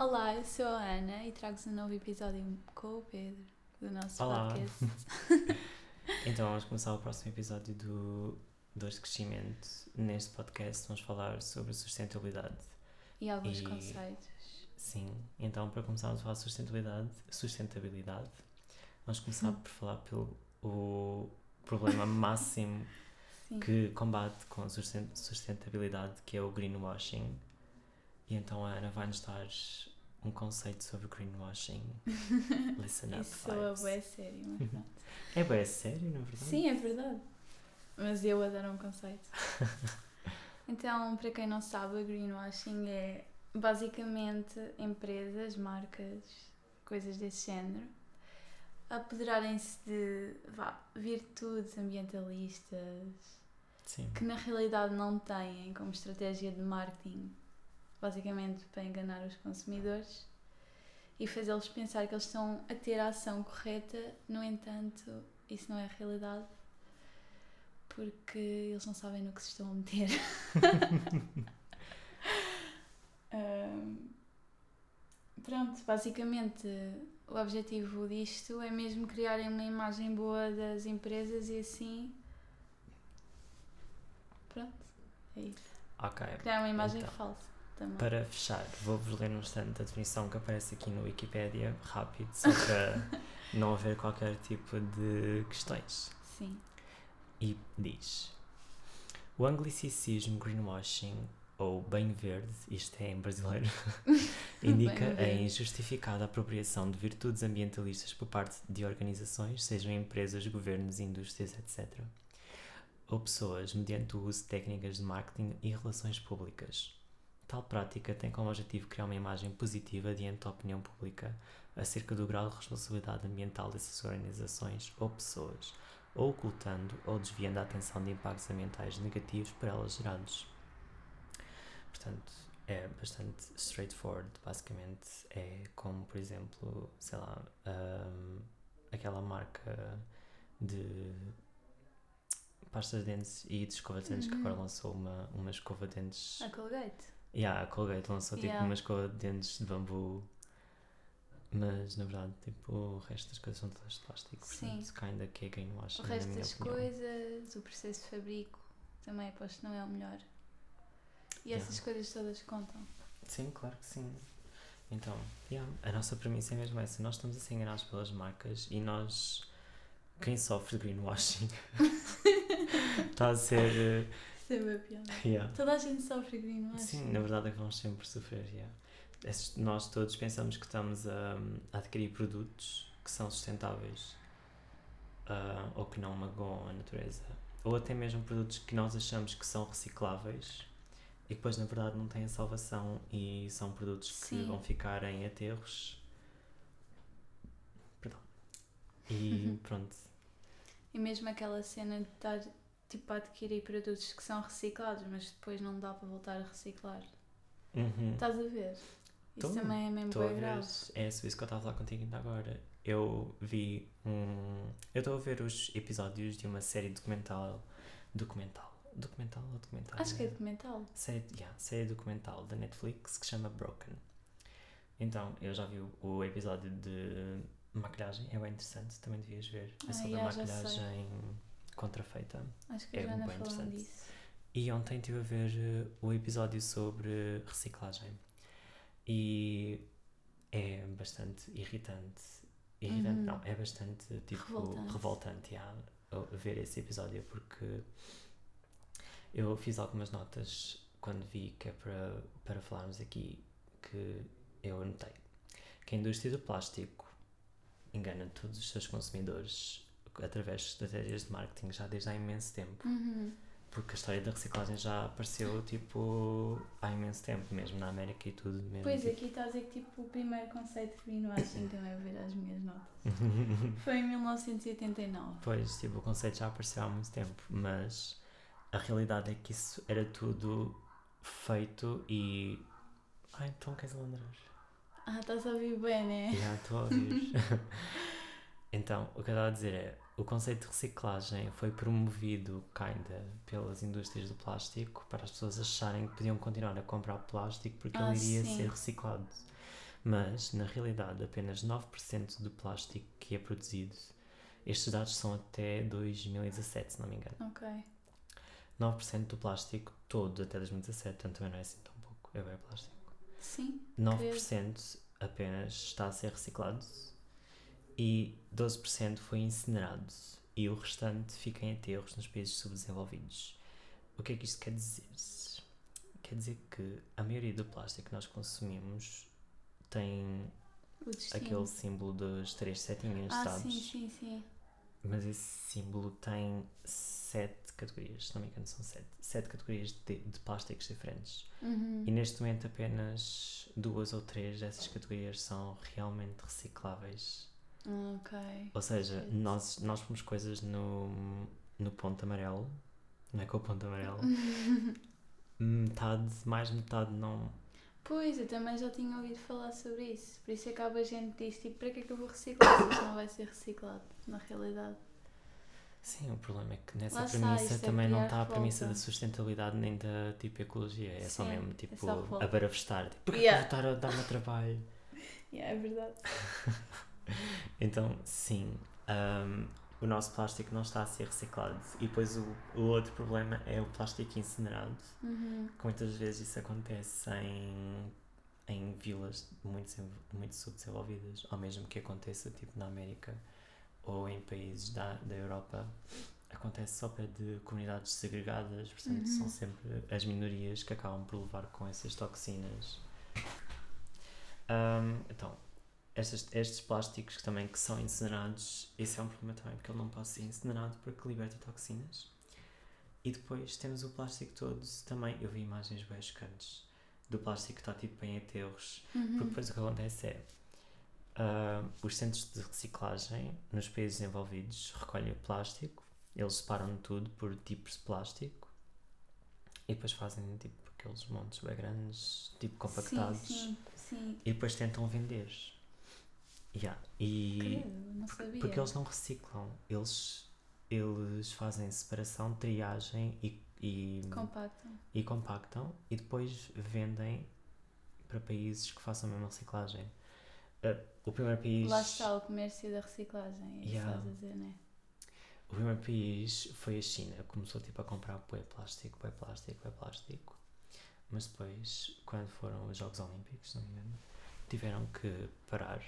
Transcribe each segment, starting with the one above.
Olá, eu sou a Ana e trago-vos um novo episódio com o Pedro do nosso Olá. podcast. Então vamos começar o próximo episódio do Dores de Crescimento. Neste podcast vamos falar sobre sustentabilidade. E alguns E- conceitos. Sim, então para começarmos a falar de sustentabilidade, sustentabilidade, vamos começar por falar pelo o problema máximo Sim. que combate com sustentabilidade, que é o greenwashing. E então a Ana vai-nos dar um conceito sobre greenwashing. Listen up, Isso vibes. bué sério, mas pronto. É bem sério, na verdade? Sim, é verdade. Mas eu adoro um conceito. Então, para quem não sabe, o greenwashing é basicamente empresas, marcas, coisas desse género, apoderarem-se de vá, virtudes ambientalistas Sim. que na realidade não têm como estratégia de marketing, basicamente para enganar os consumidores e fazê-los pensar que eles estão a ter a ação correta, no entanto, isso não é a realidade, porque eles não sabem no que se estão a meter. Ahm, pronto, basicamente o objetivo disto é mesmo criarem uma imagem boa das empresas e assim. Pronto, é isso. Ok. Criar uma imagem Então, falsa também. Para fechar, vou-vos ler no instante a definição que aparece aqui no Wikipedia, rápido, só para não haver qualquer tipo de questões. Sim. E diz: O anglicismo greenwashing, ou bem verde, isto é em brasileiro, indica a injustificada apropriação de virtudes ambientalistas por parte de organizações, sejam empresas, governos, indústrias, etc. Ou pessoas, mediante o uso de técnicas de marketing e relações públicas. Tal prática tem como objetivo criar uma imagem positiva diante da opinião pública acerca do grau de responsabilidade ambiental dessas organizações ou pessoas, ou ocultando ou desviando a atenção de impactos ambientais negativos por elas gerados. Portanto, é bastante straightforward, basicamente. É como, por exemplo, sei lá, ahm, aquela marca de pasta de dentes e de escova de dentes que agora Uhum. lançou uma, uma escova de dentes. A Colgate. Yeah, a Colgate lançou tipo Yeah. de dentes de bambu, mas na verdade tipo, o resto das coisas são todas de plástico, Sim. portanto, kinda que é greenwashing, O resto das opinião. coisas, o processo de fabrico, também aposto que não é o melhor. E Yeah. essas coisas todas contam. Sim, claro que sim. Então, yeah, a nossa premissa é mesmo essa. Nós estamos a ser enganados pelas marcas e nós, quem sofre de greenwashing, está a ser. É piada. yeah. Toda a gente sofre greenwashing. Sim, na verdade é que vamos sempre sofrer. Yeah. Nós todos pensamos que estamos a, a adquirir produtos que são sustentáveis ah, ou que não magoam a natureza, ou até mesmo produtos que nós achamos que são recicláveis e que depois na verdade não têm salvação e são produtos que Sim. vão ficar em aterros. Perdão. E pronto. E mesmo aquela cena de estar tipo, adquirir produtos que são reciclados, mas depois não dá para voltar a reciclar. Uhum. Estás a ver? Isso Tô, também é mesmo bem grave. é sobre isso que eu estava a falar contigo ainda agora. Eu vi um. Eu estou a ver os episódios de uma série documental. Documental? Documental ou documentário? Acho que é documental. Série, yeah, série documental da Netflix que se chama Broken. Então, eu já vi o, o episódio de maquilhagem, é bem interessante, também devias ver. É Ah, sobre yeah, maquilhagem contrafeita. Acho que É bem falou interessante. disso. E ontem estive a ver eh, o episódio sobre reciclagem. E é bastante irritante. Irritante Uhum. não, é bastante tipo Revoltante. revoltante, yeah, ver esse episódio porque eu fiz algumas notas quando vi que é para, para falarmos aqui que eu anotei que a indústria do plástico engana todos os seus consumidores através de estratégias de marketing já desde há imenso tempo. Uhum. Porque a história da reciclagem já apareceu tipo há imenso tempo, mesmo na América e tudo mesmo. Pois, tipo. aqui está a dizer que tipo, o primeiro conceito de greenwashing, também a ver as minhas notas, foi em 1989. Pois, tipo, o conceito já apareceu há muito tempo, mas a realidade é que isso era tudo feito e. Ai, então queres alandrar? Ah, estás a ouvir bem, né? Já estou a ouvir. então, o que eu estava a dizer é: o conceito de reciclagem foi promovido, kinda, pelas indústrias do plástico para as pessoas acharem que podiam continuar a comprar plástico porque Ah, ele iria sim. ser reciclado. Mas, na realidade, apenas 9% do plástico que é produzido, estes dados são até 2017, se não me engano. Ok. 9% do plástico todo até 2017, portanto também não é assim tão pouco, é bem plástico. Sim. 9% apenas está a ser reciclado e 12% foi incinerado e o restante fica em aterros nos países subdesenvolvidos. O que é que isto quer dizer? Quer dizer que a maioria do plástico que nós consumimos tem aquele símbolo das três setinhas, ah, sabes? sim, sim, sim. Mas esse símbolo tem sete categorias, se não me engano, são sete. Sete categorias de, de plásticos diferentes. Uhum. E neste momento apenas duas ou três dessas categorias são realmente recicláveis. Ok. Ou seja, Shit. nós, nós pomos coisas no, no ponto amarelo, não é com o ponto amarelo, metade, mais de metade não. Pois, eu também já tinha ouvido falar sobre isso. Por isso é que há gente diz, tipo, para que é que eu vou reciclar se isto não vai ser reciclado, na realidade. Sim, o problema é que nessa Lá está, premissa isto é também não criar está a premissa revolta. da sustentabilidade nem da tipo ecologia, é só Sim, mesmo é tipo só revolta. a barafestar. Tipo, porque yeah. voltar a dar-me trabalho? Yeah, é verdade. Então, sim, ahm, o nosso plástico não está a ser reciclado. E depois o, o outro problema é o plástico incinerado. Uhum. que Muitas vezes isso acontece em, em vilas muito, muito subdesenvolvidas, ou mesmo que aconteça tipo na América ou em países da, da Europa. Acontece só para de comunidades segregadas, portanto, Uhum. são sempre as minorias que acabam por levar com essas toxinas. Ahm, então, estes, estes plásticos que também que são incinerados, esse é um problema também, porque ele não pode ser incinerado porque liberta toxinas. E depois temos o plástico todo também. Eu vi imagens bem chocantes do plástico que está tipo em aterros. Porque Uhum. depois o que acontece é ah, os centros de reciclagem nos países desenvolvidos recolhem o plástico, eles separam tudo por tipos de plástico e depois fazem tipo aqueles montes bem grandes, tipo compactados, Sim, sim, sim. e depois tentam vender. Yeah. E porque, sabia. porque eles não reciclam, eles, eles fazem separação, triagem e, e, Compacto. e compactam e depois vendem para países que façam a mesma reciclagem. Ah, o primeiro país. Lá está o comércio da reciclagem, é isso Yeah. estás a dizer, não é? O primeiro país foi a China, começou tipo a comprar plástico, plástico, plástico. Mas depois, quando foram os Jogos Olímpicos, não me engano, tiveram que parar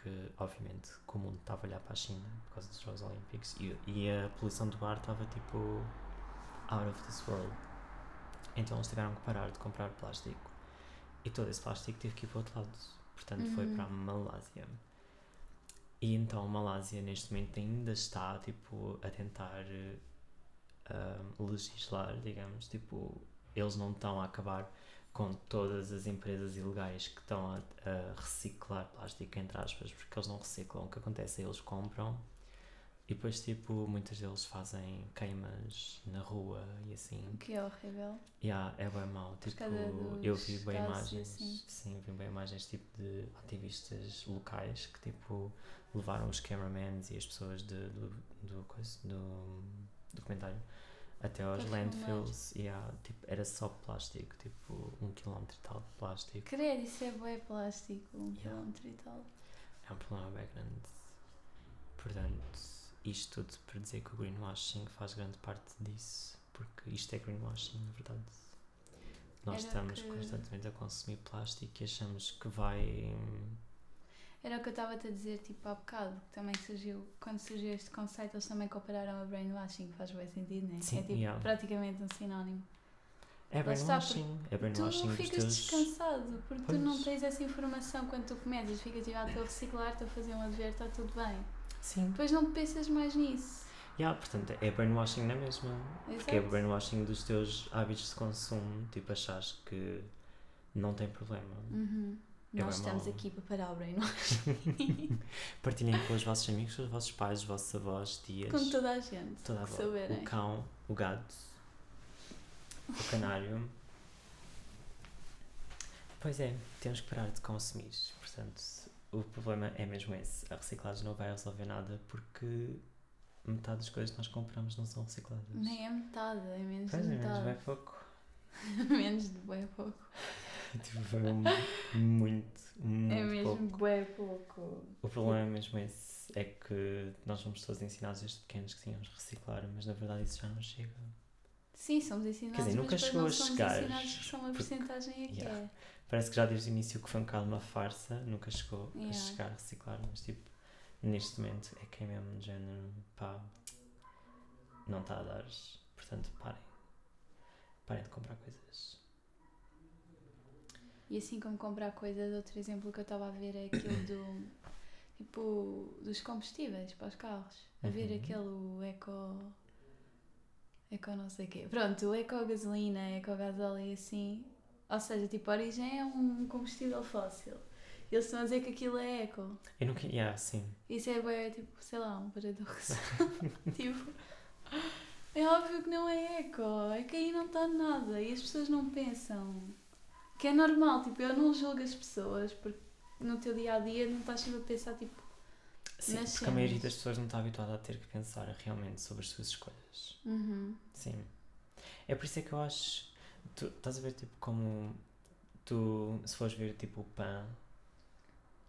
porque obviamente que o mundo estava a olhar para a China por causa dos Jogos Olímpicos e, e a poluição do ar estava tipo out of this world. Então eles tiveram que parar de comprar plástico e todo esse plástico teve que ir para o outro lado. Portanto, foi Uhum. para a Malásia. E então a Malásia neste momento ainda está tipo a tentar eh, legislar, digamos, tipo, eles não estão a acabar com todas as empresas ilegais que estão a, a reciclar plástico, entre aspas, porque eles não reciclam. O que acontece é eles compram e depois, tipo, muitas deles fazem queimas na rua e assim. Que é horrível. Yeah, é bem mau. Tipo, eu vi bem imagens, assim. sim, vi bem imagens tipo de ativistas locais que tipo levaram os cameramans e as pessoas de, do, do, coisa, do documentário até aos Para landfills e há, tipo, era só plástico, tipo um quilómetro e tal de plástico. Credo, isso é bué plástico, um Yeah. quilómetro e tal. É um problema bem grande. Portanto, isto tudo para dizer que o greenwashing faz grande parte disso, porque isto é greenwashing, na verdade. Nós Era estamos que- constantemente a consumir plástico e achamos que vai. Era o que eu estava-te a dizer, tipo, há bocado, que também surgiu, quando surgiu este conceito, eles também compararam a brainwashing, faz bem sentido, não é? Sim, é tipo, yeah. praticamente um sinónimo. É brainwashing. É Tu brainwashing dos ficas teus. descansado, porque tu não Pois. tens essa informação quando tu começas, ficas tipo, ah, estou a reciclar, estou a fazer um dever, está tudo bem. Sim. Depois não pensas mais nisso. Yeah, portanto, é brainwashing na mesma. Porque é Exato. brainwashing dos teus hábitos de consumo. Tipo, achas que não tem problema. Uhum. É Nós bem estamos mau. aqui para parar o brainwash Partilhem com os vossos amigos, com os vossos pais, os vossos avós, tias. com toda a gente. Toda a saberem. O cão, o gato, o canário. Pois é, temos que parar de consumir. Portanto, o problema é mesmo esse. A reciclagem não vai resolver nada porque metade das coisas que nós compramos não são recicladas. Nem é metade, é menos Pois de é, menos metade. bem pouco. menos de bem pouco. Tipo, foi um- muito bué pouco. O problema é mesmo esse, é que nós somos todos ensinados desde pequenos que tínhamos reciclar, mas na verdade isso já não chega. Sim, somos ensinados, Quer dizer, nunca mas chegou não a somos chegar, ensinados que só uma porque- porcentagem é que Yeah. é. Parece que já desde o início que foi um bocado uma farsa, nunca chegou a Yeah. chegar a reciclar, mas tipo, neste momento é que é mesmo de género, pá, não está a dar, portanto parem. Parem de comprar coisas. E assim como comprar coisas, outro exemplo que eu estava a ver é aquele do tipo dos combustíveis para os carros. A ver Uhum. aquele eco. Eco não sei o quê. Pronto, o eco gasolina, eco gasóleo e assim. Ou seja, tipo, a origem é um combustível fóssil. Eles estão a dizer que aquilo é eco. Eu nunca. Yeah, sim. Isso é bué, tipo, sei lá, um paradoxo. tipo, é óbvio que não é eco, é que aí não está nada e as pessoas não pensam. Que é normal, tipo, eu não julgo as pessoas porque no teu dia a dia não estás sempre a pensar, tipo, Sim, porque a maioria cenas. das pessoas não está habituada a ter que pensar realmente sobre as suas escolhas. uhum, Sim. É por isso é que eu acho. Tu estás a ver, tipo, como. Tu, se fores ver, tipo, o PAN.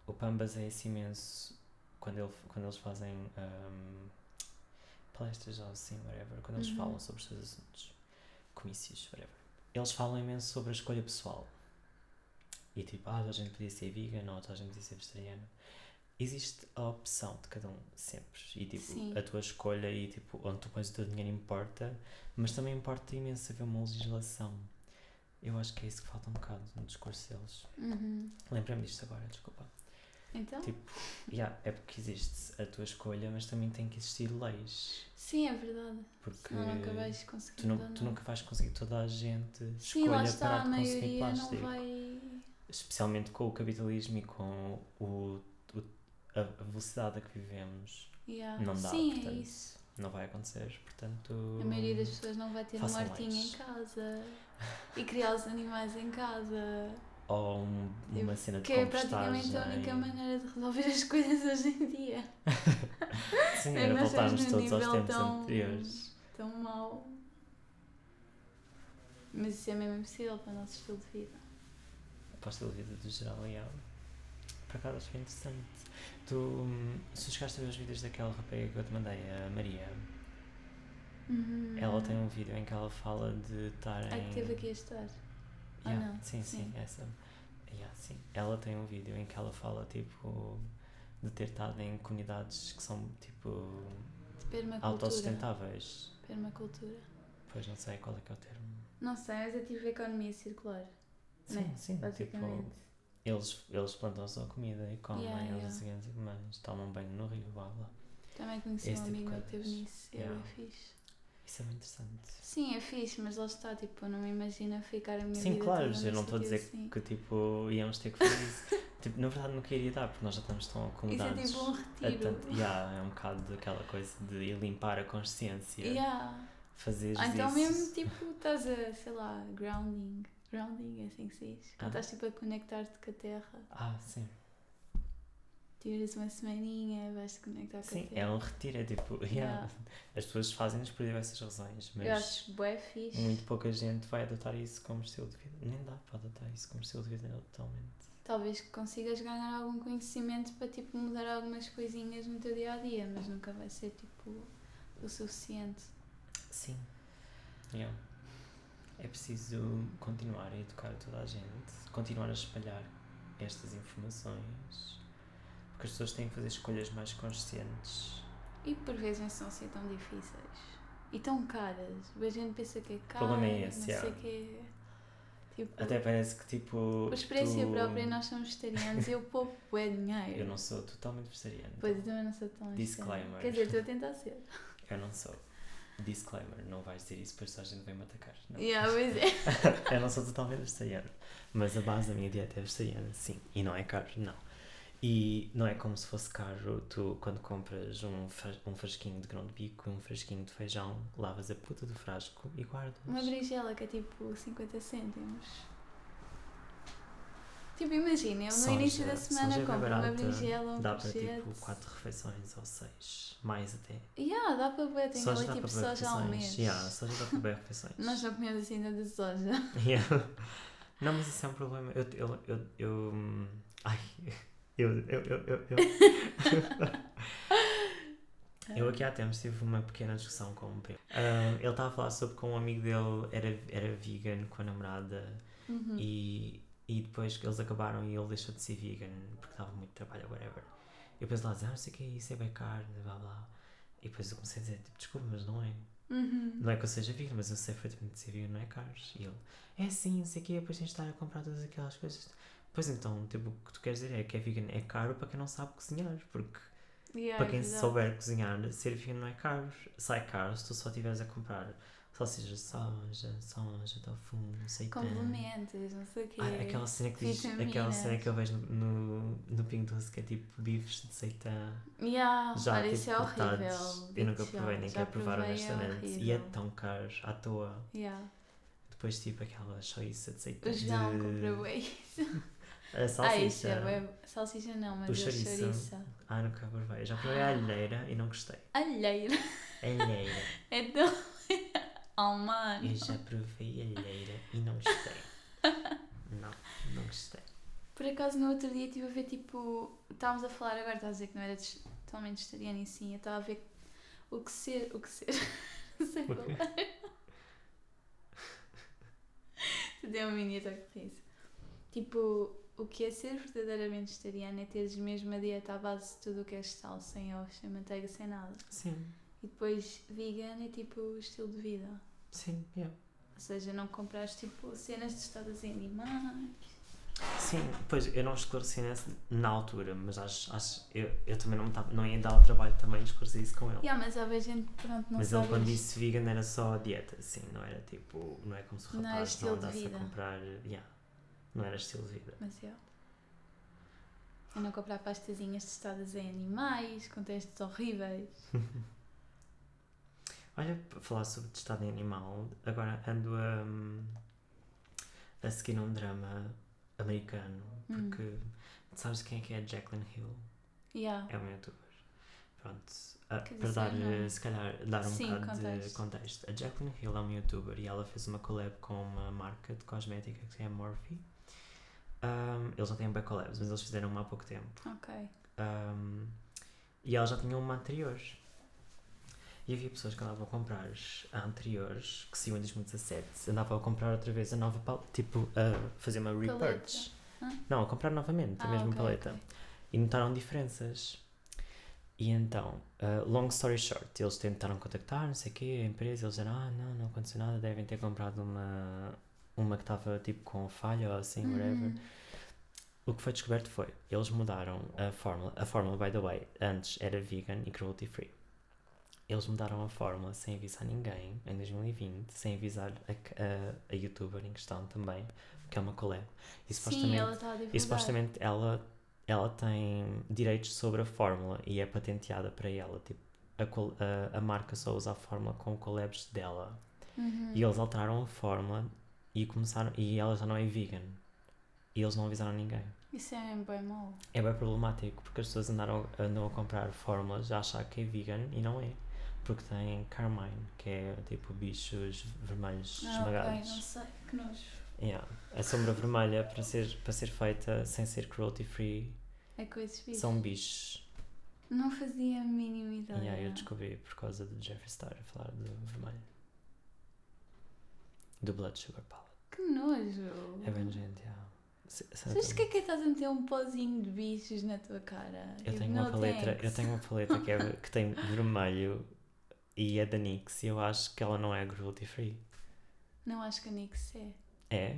O PAN baseia-se imenso quando, ele, quando eles fazem ahm, palestras ou assim, whatever. Quando eles Uhum. falam sobre os seus assuntos. Comícios, whatever. Eles falam imenso sobre a escolha pessoal. E tipo, ah, a gente podia ser vegan ou a gente podia ser vegetariano. Existe a opção de cada um, sempre. E tipo, Sim. a tua escolha e tipo, onde tu pões o teu dinheiro importa, mas também importa imenso haver uma legislação. Eu acho que é isso que falta um bocado no discurso deles. uhum. Lembrei-me disto agora, desculpa. Então, Tipo, yeah, é porque existe a tua escolha, mas também tem que existir leis. sim, é verdade. Porque Senão nunca vais conseguir tu, não, tu nunca vais conseguir toda a gente Sim, lá escolha está, parar a maioria não plástico. vai. Especialmente com o capitalismo e com o, o- a velocidade a que vivemos. Yeah. Não dá, Sim, portanto, é isso. Não vai acontecer, portanto... A maioria das pessoas não vai ter um hortinho em casa e criar os animais em casa. Ou um- uma cena de Que é praticamente a única maneira de resolver as coisas hoje em dia. Sim, É era voltarmos todos aos tempos tão- anteriores. Tão mau. Mas isso é mesmo impossível para o nosso estilo de vida. Para o estilo de vida do geral, e Por acaso acho que é interessante. Tu, hum, se chegaste a ver os vídeos daquela rapariga que eu te mandei, a Maria, Uhum. ela tem um vídeo em que ela fala de estar em... Ai, que teve aqui a estar. Ah, Yeah, não. Sim, sim, Sim. essa. Yeah, sim. Ela tem um vídeo em que ela fala, tipo, de ter estado em comunidades que são, tipo, autossustentáveis. Permacultura. Pois não sei qual é que é o termo. Não sei, mas é tipo economia circular. Sim, né? sim, tipo, eles, eles plantam só comida e comem, Yeah, eles yeah. sei o que mais, tomam banho no rio, blá blá. Também conheci Esse um tipo amigo meu que teve nisso. Yeah. É fixe. Isso é muito interessante. Sim, é fixe, mas lá está, tipo, não me imagino ficar a minha Sim, vida claro, eu não estou a dizer assim. que tipo íamos ter que fazer isso. tipo, na verdade não queria dar, porque nós já estamos tão Isso é acomodados. tipo um a retiro. tanto, yeah, é um bocado daquela coisa de ir limpar a consciência. Yeah. Fazer Ou então isso. mesmo, tipo, estás a, sei lá, grounding. Grounding, é assim que se diz. Ah. Quando estás, tipo, a conectar-te com a terra. Ah, sim. Tiras uma semaninha, vais-te conectar com a Sim, terra. é um retiro, é tipo, yeah, Yeah. as pessoas fazem-nos por diversas razões, mas Eu acho bué fixe. muito pouca gente vai adotar isso como estilo de vida. Nem dá para adotar isso como estilo de vida totalmente. Talvez consigas ganhar algum conhecimento para, tipo, mudar algumas coisinhas no teu dia-a-dia, mas nunca vai ser, tipo, o suficiente. Sim. Yeah. É preciso continuar a educar toda a gente, continuar a espalhar estas informações, porque as pessoas têm que fazer escolhas mais conscientes. E por vezes não são assim tão difíceis. E tão caras. A gente pensa que é caro, problema é esse, não sei o quê. Tipo, Até parece que tipo. por experiência tu- própria nós somos vegetarianos e eu poupo é dinheiro. Eu não sou totalmente vegetariano. Pois eu também não sou tão Disclaimer. Quer dizer, estou a tentar ser. Eu não sou. Disclaimer, não vais dizer isso, depois só a gente vem me atacar. Não. Yeah, pois é. eu não sou totalmente vegetariano. Mas a base da minha dieta é vegetariana, sim. E não é caro, não. E não é como se fosse caro tu, quando compras um, um frasquinho de grão de bico e um frasquinho de feijão, lavas a puta do frasco e guardas. Uma berinjela que é tipo 50 cêntimos. Tipo, imagina, eu no Soja- início da semana é compro uma barata, berinjela, um Dá para tipo 4 refeições ou 6, mais até. Yeah, dá para beber, tem ali tipo soja ao mês. Yeah, soja dá para beber refeições. Nós não comemos assim nada de soja. Yeah. Não, mas isso é um problema. Eu, eu, eu, eu, ai, Eu, eu, eu, eu, eu. eu aqui há tempos tive uma pequena discussão com um primo. Ah, ele estava a falar sobre como um amigo dele era, era vegan com a namorada Uhum. e, e depois que eles acabaram e ele deixou de ser vegan porque estava muito trabalho, whatever. E depois lá ah, não sei o que é isso, é bem carne, blá blá. E depois eu comecei a dizer, tipo, desculpa, mas não é. Uhum. Não é que eu seja vegan, mas eu sei perfeitamente que ser vegan não é caro. E ele, é sim, não sei o quê, depois tens de estar a comprar todas aquelas coisas. Pois então, tipo, o que tu queres dizer é que é vegan é caro para quem não sabe cozinhar, porque Yeah, para quem exato. souber cozinhar, ser vegan não é caro. Sai caro se tu só estiveres a comprar salsichas de soja, soja, tofu, não sei o. Complementos, não sei o quê. Ah, aquela cena que diz, aquela cena que eu vejo no, no Pingo Doce que é tipo bifes de seitã Yeah, já olha, tipo isso é cortados. horrível. Eu nunca provei, nem quero provar é honestamente. e é tão caro à toa. Yeah. Depois tipo aquela choiça de seitã. O João de- comprou bué isso. A Ah, salsicha. isso é bué- Salsicha não, mas O a chouriço. chouriça. Ah, nunca provei. Já provei a alheira e não gostei. Alheira. Alheira. É tão... Oh, mano. Eu já provei alheira e não gostei. Não, não gostei. Por acaso, no outro dia estive a ver, tipo... Estávamos a falar agora, estás a dizer que não era totalmente vegetariano e sim. Eu estava a ver o que ser... O que ser... não sei qual. Deu um mini ataque de riso. Tipo, o que é ser verdadeiramente vegetariano é teres mesmo a dieta à base de tudo o que é vegetal, sem ovos, sem manteiga, sem nada. Sim, E depois, vegan é tipo o estilo de vida. Sim, yeah. Ou seja, não compras tipo cenas testadas em animais. Sim, pois eu não esclareci nessa, na altura, mas acho, acho eu, eu também não, tava, não ia dar o trabalho também de esclarecer isso com ele. Yeah, mas bem gente, pronto, não mas sabe. ele quando disse vegan era só dieta, sim, não era tipo, não é como se o Não era rapaz não, de andasse a comprar, yeah, não era estilo de vida. Mas yeah. Eu não comprar pastazinhas testadas em animais, com testes horríveis. Olha, para falar sobre testado em animal, agora ando a, a seguir um drama americano, Hum. porque sabes quem é que é a Jacqueline Hill? Yeah. É uma youtuber. Pronto, Quer para dizer, dar, não. eh, se calhar, dar um Sim, bocado de contexto. contexto. A Jacqueline Hill é uma youtuber e ela fez uma collab com uma marca de cosmética que é a Morphe. Um, eles já têm bem collabs, mas eles fizeram uma há pouco tempo. Ok. Um, e ela já tinha uma anterior. E havia pessoas que andavam a comprar a anteriores, que saiu em 2017, andavam a comprar outra vez a nova paleta, tipo, a fazer uma repurchase. Hã? Não, a comprar novamente a Ah, mesma ok, paleta. ok. E notaram diferenças. E então, uh, long story short, eles tentaram contactar, não sei o quê, a empresa, eles disseram, ah, não, não aconteceu nada, devem ter comprado uma, uma que estava tipo com falha ou assim, whatever. Uhum. O que foi descoberto foi, eles mudaram a fórmula, a fórmula, by the way, antes era vegan e cruelty free. Eles mudaram a fórmula sem avisar ninguém, em 2020, sem avisar a, a, a youtuber em questão também, que é uma collab. E Sim, supostamente, ela está a divulgar. e supostamente ela, ela tem direitos sobre a fórmula e é patenteada para ela. Tipo, a, a, a marca só usa a fórmula com collabs dela. Uhum. E eles alteraram a fórmula e começaram. E ela já não é vegan. E eles não avisaram ninguém. Isso é bem mau. É bem problemático porque as pessoas andaram, andam a comprar fórmulas a achar que é vegan e não é. Porque tem carmine, que é tipo bichos vermelhos Ah, esmagados. não sei. Que nojo. Yeah. A sombra vermelha para ser, para ser feita sem ser cruelty free É bichos. são bichos. Não fazia a mínima ideia. Yeah, eu descobri por causa do Jeffree Star a falar do vermelho. Do Blood Sugar Palette. Que nojo. É bem nojento, yeah. Sabes que é que estás a meter um pozinho de bichos na tua cara? Eu Tipo, tenho uma paleta, eu tenho uma paleta que, é, que tem vermelho e é da NYX e eu acho que ela não é cruelty free. Não acho que a Nix é. É?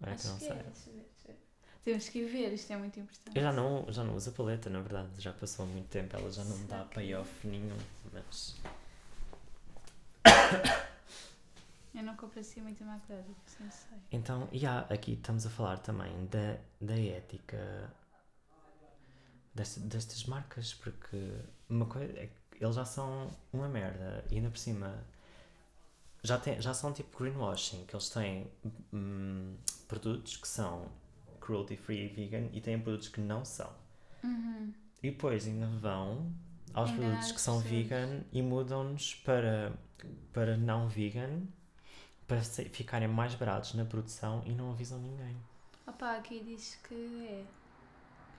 Olha que acho não que sei. é. Deixa eu ver, deixa eu ver. Temos que ver, isto é muito importante. Eu já não, já não uso a paleta, na verdade, já passou muito tempo, ela já não me dá que- payoff nenhum, mas Eu não compro assim muita maquilhagem, não sei. Então, e há- aqui estamos a falar também da, da ética desta- destas marcas, porque uma coisa é que eles já são uma merda e ainda por cima já, tem, já são tipo greenwashing, que eles têm hum, produtos que são cruelty free e vegan e têm produtos que não são. Uhum. E depois ainda vão aos Enganar produtos que são vegan e mudam-nos para, para não vegan para se- ficarem mais baratos na produção e não avisam ninguém. Opa, aqui diz que é.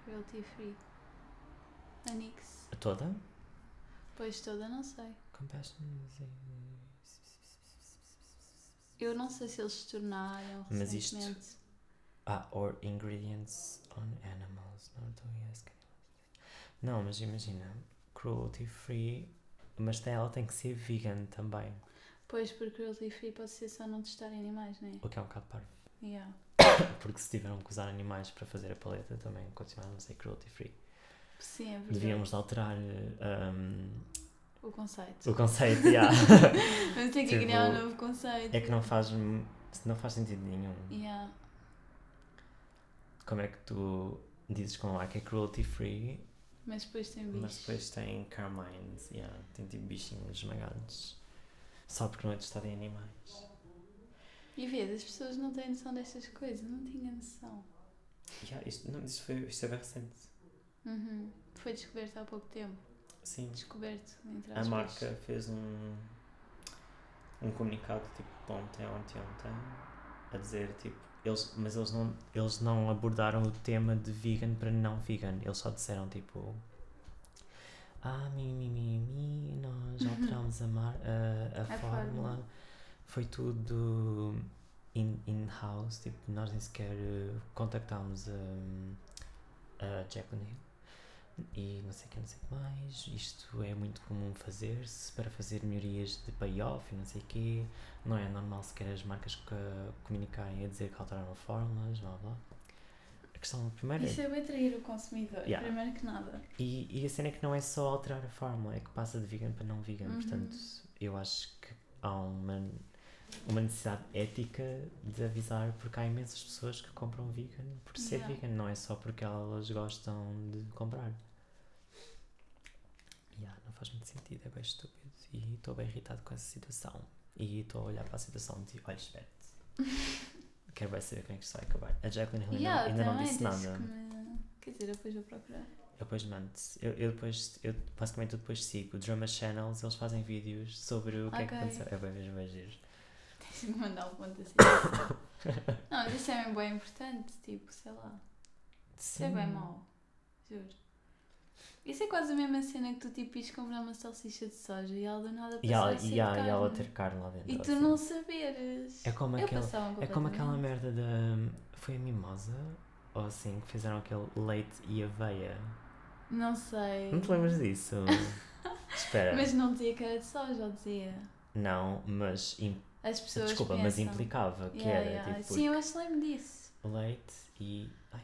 cruelty free. A Nix. Toda? Pois toda, não sei. Compassion. Eu não sei se eles se tornaram Mas isto- recentemente. Ah, or ingredients on animals. Not yes, Não, mas imagina, cruelty free, mas tem- ela tem que ser vegan também, Pois, porque cruelty free pode ser só não testar animais, né? o que é um bocado parvo. Yeah. Porque se tiveram que usar animais para fazer a paleta, também continuaram a ser cruelty free. Sim, é verdade. Devíamos de alterar um, O conceito. o conceito, yeah. Vamos ter que Tipo, criar um novo conceito. é que não faz, não faz sentido nenhum. Yeah. Como é que tu dizes com lá que é cruelty free, Mas depois tem bichos. mas depois tem carmines, yeah, tem tipo bichinhos esmagados, só porque não é testado em animais. E vês, as pessoas não têm noção destas coisas. Não tinha noção. Yeah, isto, não, isto, foi, isto é bem recente. Uhum. Foi descoberto há pouco tempo. Sim, Descoberto, entre a marca fez um, um comunicado tipo ontem, ontem, ontem, a dizer tipo, eles, mas eles não, eles não abordaram o tema de vegan para não vegan, eles só disseram tipo ah, mi, mi, mi, mi, nós alteramos a, mar, a, a, A fórmula, fórmula. foi tudo in- in-house, tipo, nós nem sequer eh, contactámos a, a Jacqueline e não sei o que, não sei o que mais. Isto é muito comum fazer-se para fazer melhorias de payoff e não sei o quê. Não é normal sequer as marcas co- comunicarem a dizer que alteraram fórmulas, blá blá. A questão primeiro é Isso é bem atrair o consumidor, Yeah. primeiro que nada. e, e a cena é que não é só alterar a fórmula, é que passa de vegan para não vegan. Uhum. Portanto, eu acho que há uma, uma necessidade ética de avisar, porque há imensas pessoas que compram vegan por ser Yeah. vegan, não é só porque elas gostam de comprar. Yeah, não faz muito sentido, é bem estúpido. E estou bem irritado com essa situação. E estou a olhar para a situação de olha, espera-te. Quero bem saber como é que isto vai acabar. A Jacqueline Yeah, ainda, não disse nada. me- Quer dizer, eu depois vou procurar. Eu depois mando eu, eu depois, eu, basicamente eu depois sigo Drama Channels, eles fazem vídeos sobre o que é que aconteceu. É bem mesmo, bem me mandar um ponto assim. não, mas isso é bem, bem importante, tipo, sei lá. Isso é bem mau, juro. Isso é quase a mesma cena que tu tipo ires comprar uma salsicha de soja e ela do nada E passar ela, a ser e, ela, e ela carne. ter carne lá dentro. E tu assim. não saberes. É como, Eu passava é como aquela merda da. Foi a mimosa? Ou assim, que fizeram aquele leite e aveia. Não sei. Não te lembras disso? Espera. Mas não dizia que era de soja, ou dizia. Não, mas. As pessoas Desculpa, mas pensam. implicava que Yeah, era yeah. tipo. Sim, eu acho que lembro disso. leite e. Ai,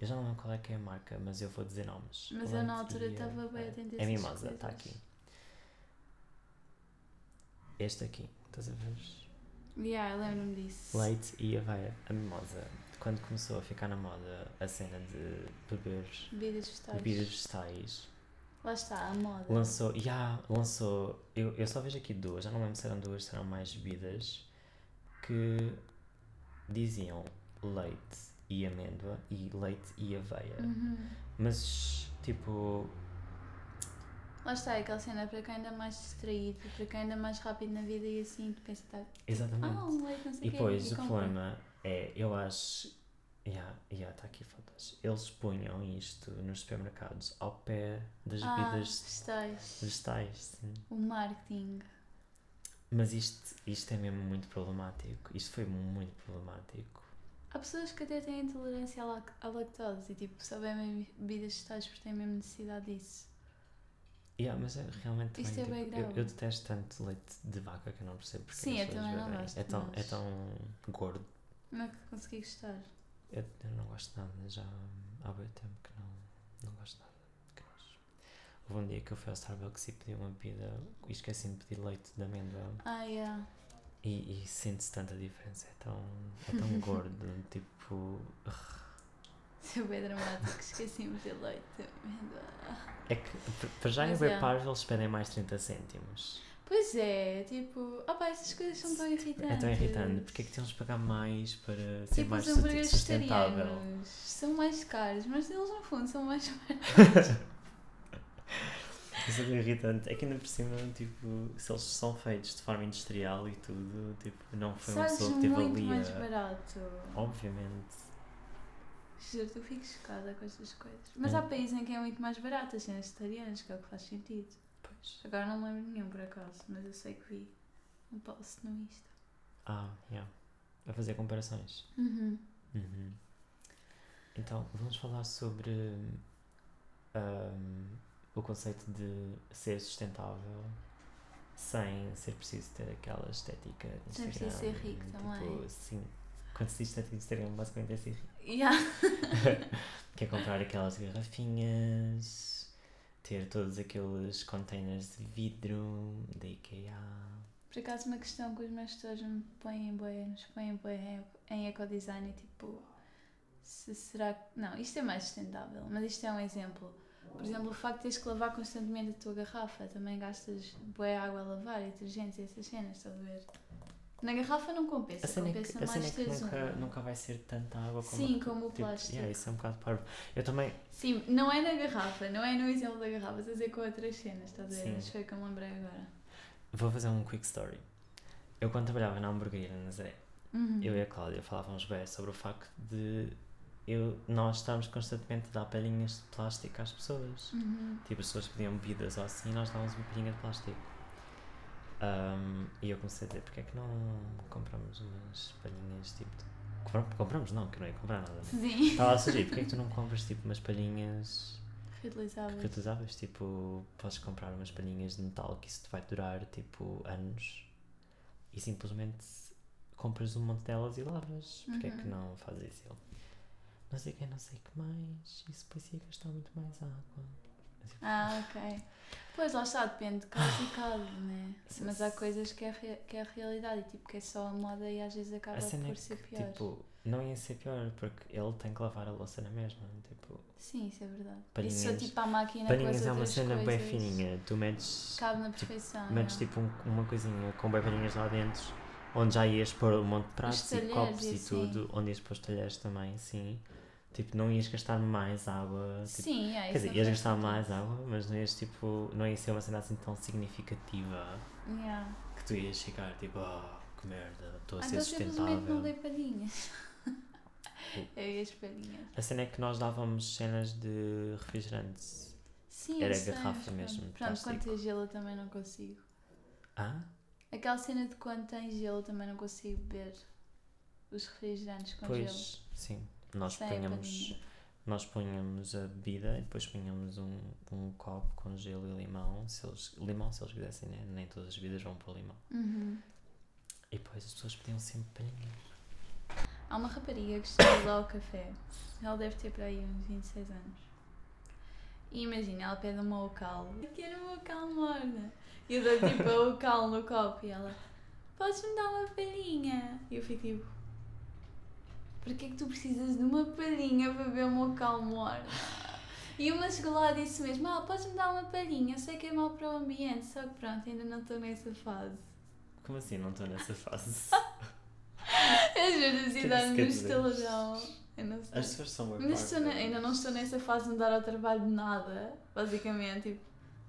eu já não lembro qual é que é a marca, mas eu vou dizer nomes. Mas eu na Leite altura e estava bem atenta a É essas mimosa, está aqui. Este aqui, estás a ver? Yeah, eu lembro-me disso. Leite e aveia. A mimosa. Quando começou a ficar na moda a cena de beber Bebidas vegetais. bebidas vegetais, Lá está, a moda. lançou. Yeah, lançou. Eu, eu só vejo aqui duas, já não lembro se eram duas, se eram mais bebidas, que diziam leite e amêndoa e leite e aveia. Uhum. Mas, tipo, Lá está, é aquela cena para quem anda mais distraído, para quem anda mais rápido na vida e assim, tu pensa, tá, exatamente. ah, um leite, não sei E depois o problema é, eu acho. Yeah, yeah, está aqui fotos. Eles punham isto nos supermercados ao pé das Ah, bebidas vegetais. vegetais. Sim. O marketing. Mas isto, isto é mesmo muito problemático. Isto foi muito problemático. Há pessoas que até têm intolerância à, lac à lactose e tipo, só bebem bebidas vegetais porque têm mesmo necessidade disso. Yeah, mas é realmente Isto também, é tipo, bem eu, grave. eu detesto tanto leite de vaca que eu não percebo porque Sim, eu também não gosto, É tão, é tão gordo. Não é que consegui gostar. Eu, eu não gosto de nada, já há bem tempo que não, não gosto de nada. Que nojo. Houve um dia que eu fui ao Starbucks e pedi uma bebida e esqueci-me de pedir leite de amêndoa Ah, yeah. e, e sente-se tanta diferença. É tão, é tão gordo, tipo. Isso é bem dramático, esqueci-me de leite. amêndoa. É que para já em é. parvo eles pedem mais 30 cêntimos. Pois é, tipo, opá, essas coisas são tão irritantes. É tão irritante. Porque é que temos de pagar mais para ser Tipo, mais os hambúrgueres sustentável? são mais caros, mas eles no fundo são mais Isso é tão irritante. É que ainda por cima, tipo, se eles são feitos de forma industrial e tudo, tipo, não foi uma Sabes pessoa que teve muito ali mais barato. Obviamente. Juro, eu fico chocada com estas coisas. Mas É. há países em que é muito mais barato as cenas vegetarianas, que é o que faz sentido. Pois. Agora não me lembro nenhum por acaso, mas eu sei que vi um post no Insta. Ah, yeah. A fazer comparações. Uhum. Uhum. Então, vamos falar sobre ahm, o conceito de ser sustentável sem ser preciso ter aquela estética de Sem Instagram. preciso ser rico tipo, também. Sim. Quando se diz estética de Instagram, basicamente é ser rico. Yeah. que é comprar aquelas garrafinhas, ter todos aqueles containers de vidro da IKEA. Por acaso, uma questão que os meus tutores me põem em boia, nos põem em boia em, ecodesign é tipo: se será que. Não, isto é mais sustentável, mas isto é um exemplo. Por exemplo, o facto de teres que lavar constantemente a tua garrafa, também gastas boa água a lavar, detergentes e essas cenas, estás a ver? Na garrafa não compensa, A cena é que, compensa a cena é mais que teres nunca, um. nunca vai ser tanta água como. Sim, como o tipo, plástico. yeah, isso é um bocado parvo. Eu também. Sim, não é na garrafa, não é no exemplo da garrafa, estás a dizer com outras cenas, estás a ver? Sim. Mas foi o que eu me lembrei agora. Vou fazer um quick story. Eu, quando trabalhava na hamburgueria na Nazaré, Uhum. eu e a Cláudia falávamos bem sobre o facto de eu, nós estarmos constantemente a dar palhinhas de plástico às pessoas. Uhum. Tipo, as pessoas pediam bebidas ou assim, nós dávamos uma palhinha de plástico. Ahm, e eu comecei a dizer, porque é que não compramos umas palhinhas tipo. de- Compram- Compramos? Não, que eu não ia comprar nada. né? Sim. Estava a sugerir, porque é que tu não compras tipo umas palhinhas Reutilizáveis. reutilizáveis? Tipo, podes comprar umas palhinhas de metal que isso te vai durar tipo anos e simplesmente compras um monte delas e lavas. Porque é que Uhum. não fazes isso? Ele, Não sei o que, não sei o que mais. Isso depois ia gastar muito mais água. Ah, ok. Pois lá está, depende de caso e caso, né? Mas há coisas que é, que é a realidade e tipo que é só a moda e às vezes acaba cena é por ser que, pior. tipo, não ia ser pior, porque ele tem que lavar a louça na mesma. Tipo, Sim, isso é verdade. Palhinhas- Isso só tipo a máquina com palhinhas as é uma cena bem coisas, fininha. Tu metes, Cabe na perfeição. metes é. tipo um- uma coisinha com bem palhinhas lá dentro, onde já ias pôr um monte de pratos e copos e e, assim. tudo, onde ias pôr os talheres também, sim. Tipo, não ias gastar mais água. Tipo, Sim, é Quer isso dizer, não ias gastar sentido. mais água, mas não ias tipo. Não ia ser uma cena assim tão significativa Yeah. que tu ias ficar tipo, oh, que merda, estou a Ah, ser então simplesmente não sustentável. dei palhinhas. Eu e as palhinhas. A cena é que nós dávamos cenas de refrigerantes. Sim, Era eu sei, garrafa pronto. mesmo, Pronto, quando plástico. tem gelo eu também não consigo. Ah? Aquela cena de quando tem gelo eu também não consigo beber os refrigerantes com gelo. Pois, sim. Nós punhamos, nós punhamos a bebida e depois punhamos um, um copo com gelo e limão. Se eles, limão, se eles quisessem, né? nem todas as bebidas vão para limão. Uhum. E depois as pessoas pediam sempre palhinhas. Há uma rapariga que estuda lá ao café. Ela deve ter por aí uns 26 anos. E imagina, ela pede uma ocal. Eu quero uma ocal morna. E eu dou tipo a ocal no copo e ela, podes-me dar uma palhinha? E eu fico tipo, porquê é que tu precisas de uma palhinha para beber uma ocal morna? E uma chegou lá e disse mesmo, ah, podes-me dar uma palhinha? Eu sei que é mau para o ambiente, só que pronto, ainda não estou nessa fase. Como assim? Não estou nessa fase. Eu juro, que assim, dá-me um sei. As pessoas são Mas estou na- ainda não estou nessa fase de me dar ao trabalho de nada, basicamente. Tipo,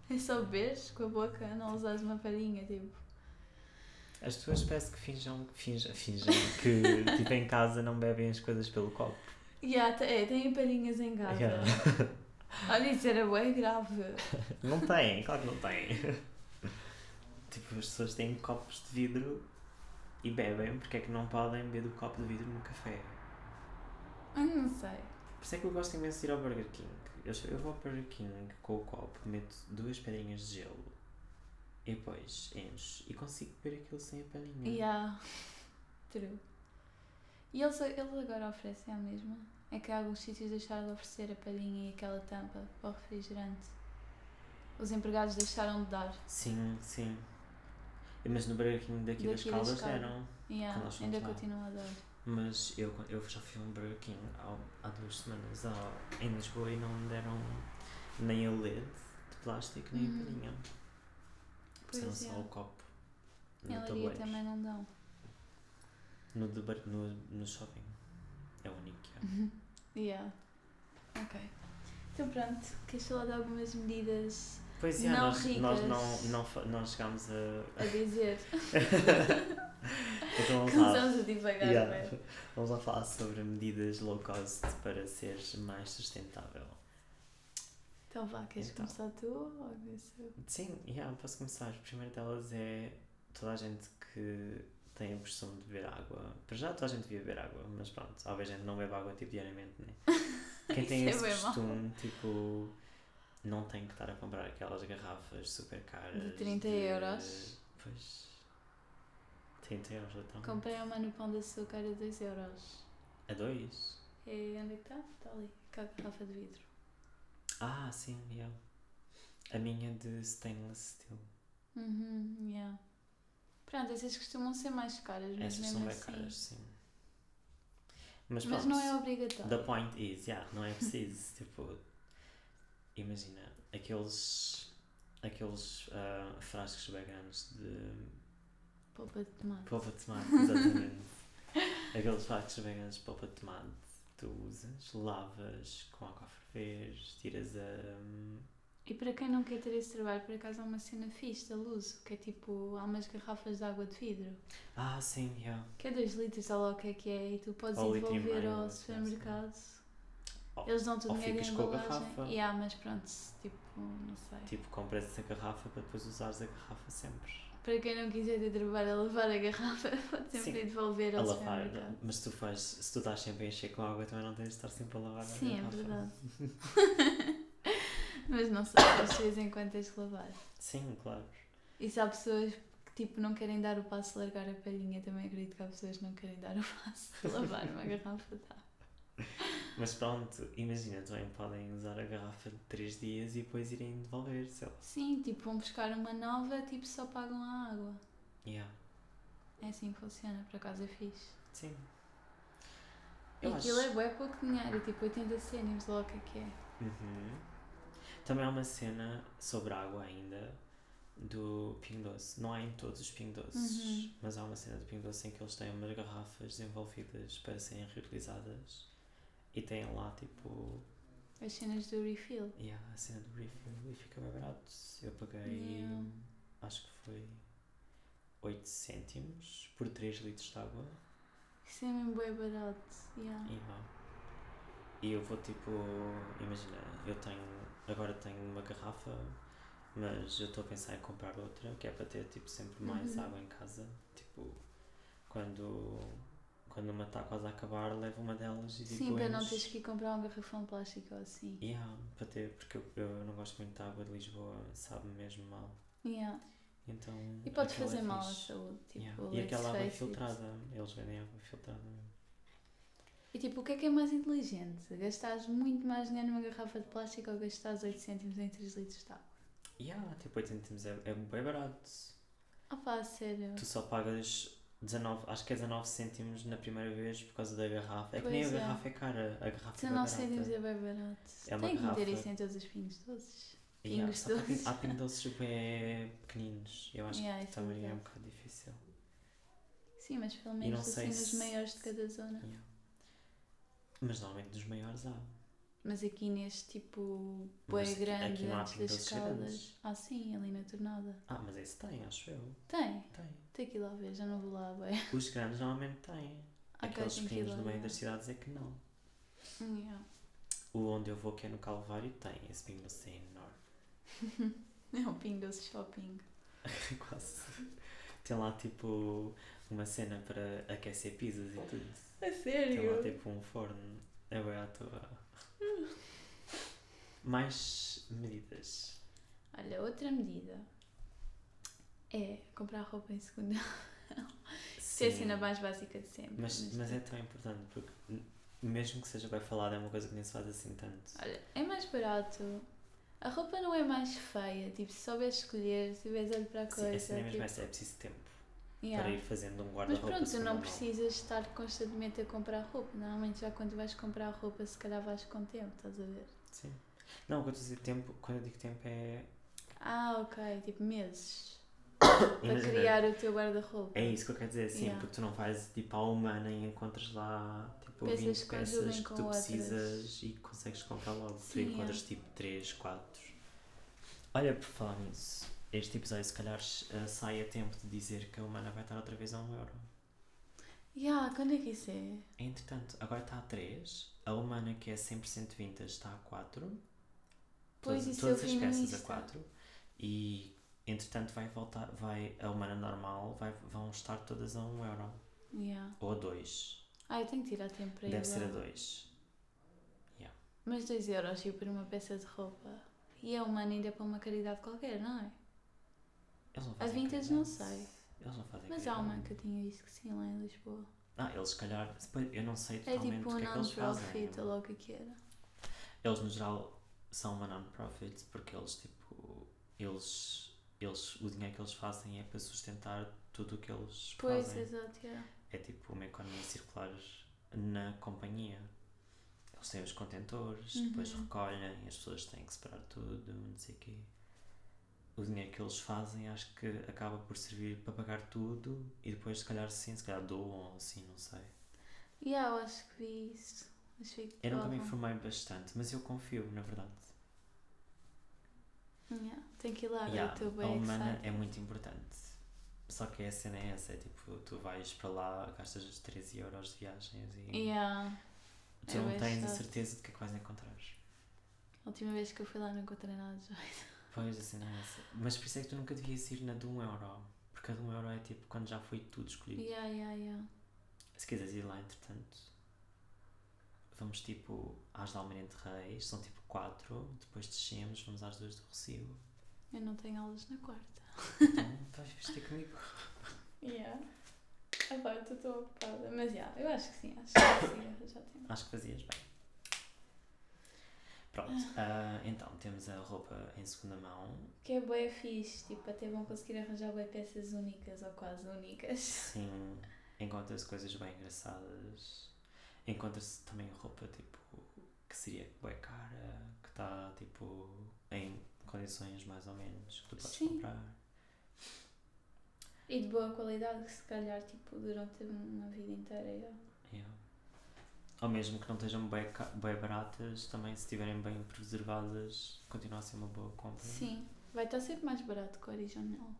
é só beberes com a boca, não usares uma palhinha, tipo. As pessoas parece que finjam, finjam, finjam que tipo em casa não bebem as coisas pelo copo. Yeah, é, têm palhinhas em casa. Yeah. Olha, isso era bem grave. Não têm, claro que não têm. tipo, as pessoas têm copos de vidro e bebem, porque é que não podem beber do copo de vidro no café? Eu não sei. Por isso é que eu gosto imenso de ir ao Burger King. Eu, eu vou ao Burger King com o copo, meto duas pedrinhas de gelo e depois encho e consigo beber aquilo sem a palhinha. Yeah. True. E eles, eles agora oferecem a mesma? É que alguns sítios deixaram de oferecer a palhinha e aquela tampa para o refrigerante. Os empregados deixaram de dar. Sim, sim. Mas no Burger King daqui, das Daqui das Caldas deram. Yeah, ainda lá. continuam a dar. Mas eu, eu já fui um Burger King há, há duas semanas ao- em Lisboa e não me deram nem a LED de plástico nem Uhum. a palhinha. Pois São é. só o copo. No também não dão. No, de bar- no, no shopping. É o único que há. Yeah. Ok. Então pronto, queres falar de algumas medidas Pois é, Não nós, ricas. nós não, não, não chegámos a. a dizer? Então vamos lá. Começamos a divagar, Yeah. yeah. Vamos lá falar sobre medidas low cost para seres mais sustentável. Então vá, queres Então. começar tu ou começo eu? Sim, yeah, posso começar. A primeira delas é toda a gente que tem o costume de beber água. Para já toda a gente devia beber água, mas pronto, talvez a gente não bebe água tipo diariamente, né? Quem tem Isso esse é costume, tipo, não tem que estar a comprar aquelas garrafas super caras. De 30 euros. Pois. 30 euros, então. Comprei uma no pão de açúcar a 2 euros. A dois? E onde é que está? Está ali, com a garrafa de vidro. Ah, sim, yeah. A minha de stainless steel. Uhum, yeah. Pronto, essas costumam ser mais caras, mas Essas são bem assim. caras, sim. Mas, Mas pronto, não é obrigatório. The point is, yeah, não é preciso. tipo, imagina, aqueles, aqueles ah, frascos bem grandes de Polpa de tomate. polpa de tomate, exatamente. aqueles frascos bem grandes de polpa de tomate, tu usas, lavas com água a ferver, tiras a. hum, E para quem não quer ter esse trabalho, por acaso há uma cena fixe da Luso, que é tipo, há umas garrafas de água de vidro, Ah, sim, yeah. que é 2 litros, ou lá o que é que é, e tu podes Ou ir e devolver meio, ao assim. supermercado. Ou- Eles dão-te o ou dinheiro a embalagem. garrafa. Yeah, mas pronto, tipo, não sei. Tipo, compras essa garrafa para depois usares a garrafa sempre. Para quem não quiser ter trabalho a lavar a garrafa, pode sempre Sim. devolver a ao lavar, supermercado. mas tu faz, se tu estás sempre a encher com água, também não tens de estar sempre a lavar Sim, a é garrafa. verdade. mas não sei, às vezes em quando tens que lavar. Sim, claro. E se há pessoas que tipo, não querem dar o passo de largar a palhinha, também acredito que há pessoas que não querem dar o passo de lavar uma garrafa de água. Mas pronto, imagina, também podem usar a garrafa de 3 dias e depois irem devolver, sei lá. Sim, tipo, vão buscar uma nova, tipo, só pagam a água. Yeah. É assim que funciona, por acaso é fixe. Sim. E Eu aquilo acho- é bué pouco dinheiro, tipo 80 cêntimos logo o que é que é. Uhum. Também há uma cena sobre água ainda do Pingo Doce. Não há em todos os Pingo Doces, Uhum. mas há uma cena do Pingo Doce em que eles têm umas garrafas desenvolvidas para serem reutilizadas e têm lá tipo As cenas do refill. yeah, a cena do refill e fica bem barato. Eu paguei Yeah. acho que foi 8 cêntimos por 3 litros de água Isso é mesmo bué barato. Yeah. e vá. E eu vou tipo, imagina, eu tenho, agora tenho uma garrafa, mas eu estou a pensar em comprar outra, que é para ter tipo sempre mais Uhum. água em casa. Tipo, quando, quando uma está quase a acabar, levo uma delas e tipo Sim, para não teres que ir comprar um garrafão de plástico ou assim. Yeah, para ter, porque eu, eu não gosto muito da água de Lisboa, sabe mesmo mal. Yeah. Então, E pode é fazer mal à saúde. Tipo, Yeah. E aquela água filtrada, eles vendem água filtrada mesmo. E tipo, o que é que é mais inteligente? Gastares muito mais dinheiro numa garrafa de plástico ou gastares 8 cêntimos em 3 litros de água? Yeah, tipo 8 cêntimos é, é bem barato. Ah pá, sério. Tu só pagas 19, acho que é 19 cêntimos na primeira vez por causa da garrafa. É que nem a é. garrafa é cara, a garrafa é 19 bem cêntimos é bem barato. É Tem que meter garrafa. isso em todos os pingos doces. Yeah, pingos há doces. há pingos doces bem pequeninos. Eu acho Yeah, que isso é também é um bocado difícil. Sim, mas pelo menos assim se- maiores de cada zona. Yeah. Mas normalmente dos maiores há. Mas aqui neste tipo, bué Mas aqui- grande, aqui não há antes das caldas. grandes. Ah sim, ali na tornada. Ah, mas esse tem, acho eu. Tem, Tem. tem que ir lá ver, já não vou lá. Os grandes normalmente têm. Ah, Aqueles tem que ir pequenos lá no meio ver. das cidades é que não. Yeah. O onde eu vou, que é no Calvário, tem. Esse pingo doce é enorme. É um pingo doce shopping. Quase. Tem lá tipo uma cena para aquecer pizzas e tudo. A Tem lá sério? tipo um forno. É bem à toa. Mais medidas. Olha, outra medida é comprar roupa em segunda. Isso é a Sim, cena mais básica de sempre. Mas, mas é tão importante porque mesmo que seja bem falado é uma coisa que nem se faz assim tanto. Olha, é mais barato. A roupa não é mais feia. Tipo, se souberes escolher, se tiveres olho para a Sim, coisa. a cena é mesmo tipo, essa, é preciso tempo yeah. para ir fazendo um Mas guarda-roupa. pronto, tu não precisas estar constantemente a comprar roupa. Normalmente já quando vais comprar roupa, se calhar vais com tempo, estás a ver? Sim. Não, quando eu digo tempo, quando eu digo tempo é. Ah, ok, tipo meses. Para criar o teu guarda-roupa. É isso que eu quero dizer, sim, Yeah. porque tu não vais tipo à humana e encontras lá tipo Peças 20 que peças que tu outras. precisas e consegues comprar logo. Tu Sim, encontras yeah. tipo 3, 4. Olha, por falar nisso, este episódio se calhar eh, sai a tempo de dizer que a humana vai estar outra vez a 1 euro. Yeah, quando é que isso é? Entretanto, agora está a 3. A humana, que é 100% vintage, está a 4. Pois, todas, isso todas eu as no peças a Insta. 4. E entretanto vai voltar, vai, a humana normal vai, vão estar todas a 1 euro. Yeah. Ou a 2. Ah, eu tenho que tirar tempo para ir Deve ser a lá. 2. Mas 2 euros tipo, por uma peça de roupa. E é uma ainda para uma caridade qualquer, não é? Eles não A fazem vintage não sei. Eles não fazem Mas há uma que eu tinha visto que sim lá em Lisboa. Ah, eles se calhar. depois Eu não sei É totalmente tipo o um que é que eles fazem. non-profit ou logo o que era. Eles no geral são uma non-profit porque eles tipo. Eles, eles. O dinheiro que eles fazem é para sustentar tudo o que eles Pois, fazem. exato, yeah. É tipo uma economia circular na companhia. Eles têm os contentores, depois Uhum. recolhem, as pessoas têm que separar tudo, não sei o quê. O dinheiro que eles fazem acho que acaba por servir para pagar tudo e depois se calhar sim, se calhar doam ou assim, não sei. Yeah, eu acho que vi isso. Mas fico Eu nunca me informei bastante, mas eu confio, na verdade. Yeah, Tem que ir lá, Yeah, eu estou a bem humana excited. é muito importante. Só que a cena é essa, é tipo, tu vais para lá, gastas os 13 euros de viagens e Yeah. tu é não tens a chato. certeza de que é que vais encontrar. A última vez que eu fui lá não encontrei nada de jeito. Pois, a cena é essa. Mas por isso é que tu nunca devias ir na de 1 euro. Porque a de 1 euro é tipo quando já foi tudo escolhido. Yeah, yeah, yeah. Se quiseres ir lá, entretanto, vamos tipo às de Almirante Reis, são tipo 4, depois descemos, vamos às duas do Recibo. Eu não tenho aulas na quarta. Então, a vestir comigo. Yeah. Ah eu estou ocupada. Mas yeah, eu acho que sim, acho que sim, já tenho. Acho que fazias bem. Pronto, ah, então temos a roupa em segunda mão. Que é bué fixe, tipo, até vão conseguir arranjar bué peças únicas ou quase únicas. Sim, encontra-se coisas bem engraçadas. Encontra-se também roupa tipo que seria bem cara, que está tipo em condições mais ou menos que tu podes Sim. comprar. E de boa qualidade, que se calhar, tipo, durante uma vida inteira. yeah. Yeah. Ou mesmo que não estejam bem, bem baratas, também se estiverem bem preservadas, continua a ser uma boa compra. Sim, vai estar sempre mais barato que o original.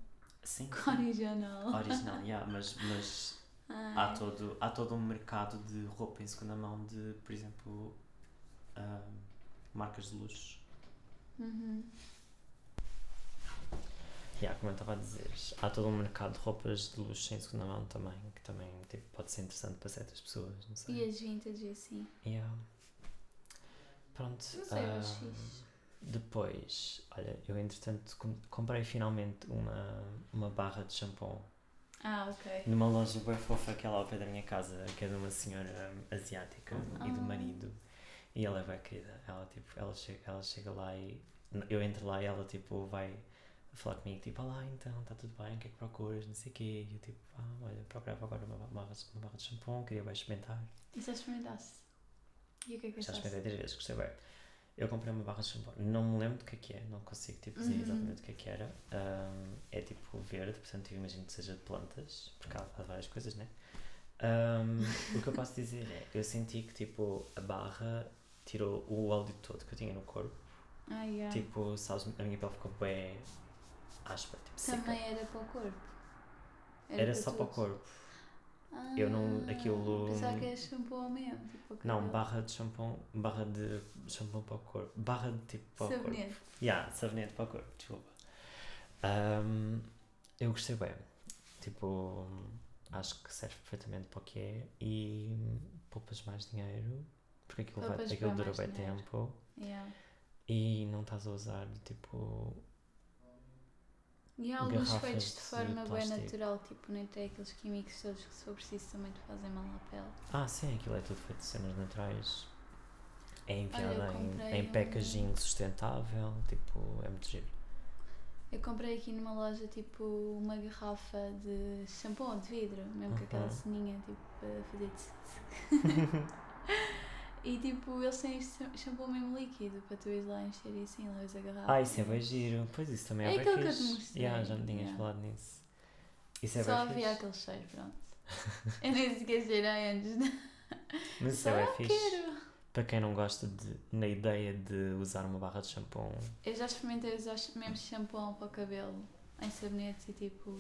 Sim. Que original. Original, yeah, mas, mas Ai. há, todo, há todo um mercado de roupa em segunda mão de, por exemplo, ah, marcas de luxo. Uhum. Yeah, como eu estava a dizer, há todo um mercado de roupas de luxo em segunda mão também, que também tipo, pode ser interessante para certas pessoas, não sei. E as vintage e assim. Yeah. Pronto. Não sei, acho ah, fixe. depois, olha, eu entretanto com- comprei finalmente uma, uma barra de shampoo Ah, ok. numa loja bem fofa que é lá ao pé da minha casa, que é de uma senhora asiática e do Ah. marido. E ela é bem querida. Ela, tipo, ela, chega, ela chega lá e eu entro lá e ela tipo vai falar comigo, tipo, olá então, está tudo bem, o que é que procuras, não sei o quê. E eu tipo, ah, olha, procurava agora uma, barra, uma barra de shampoo, queria bem experimentar. E já experimentaste? E o que é que Já experimentei três vezes, gostei bem. Eu comprei uma barra de shampoo, não me lembro do que é que é, não consigo tipo, dizer Uhum. exatamente o que é que era. Ahm, é tipo verde, portanto eu imagino que seja de plantas, porque há, há várias coisas, né? Ahm, o que eu posso dizer é, eu senti que tipo a barra tirou o óleo todo que eu tinha no corpo. Ah, yeah. Tipo, sabes, a minha pele ficou bem áspera, tipo seca. Também era para o corpo. Era só para o corpo. Eu não- Ah, aquilo- Pensava que era shampoo ao mesmo. Tipo, Não, barra de shampoo, barra de shampoo para o corpo. Barra de tipo para o corpo. Sabonete. Yeah, sabonete para o corpo, desculpa. Ahm, eu gostei bem. Tipo, acho que serve perfeitamente para o que é e poupas mais dinheiro, porque aquilo, vai, aquilo dura bem dinheiro. tempo Yeah. e não estás a usar tipo. E há alguns feitos de de forma bem plástico. natural, tipo, nem tem aqueles químicos todos que se for preciso também te fazem mal à pele. Ah, sim, aquilo é tudo feito de cenas naturais. É enviada comprei em, em um- packaging sustentável, tipo, é muito giro. Eu comprei aqui numa loja tipo uma garrafa de shampoo de vidro, mesmo com aquela Uhum. ceninha tipo para fazer tss, tss. E tipo, eles têm shampoo mesmo líquido para tu ires lá encher e assim, levas a garrafa. Ah, isso é bem giro. Pois isso também é, É aquilo que eu te mostrei, Yeah, já me tinhas yeah. falado nisso. Isso é Só havia aquele cheiro, pronto. Eu nem sequer cheirei antes. de- Mas isso Só é bem fixe. quero. Para quem não gosta de, na ideia de usar uma barra de shampoo, Eu já experimentei usar mesmo shampoo para o cabelo, em sabonetes e tipo.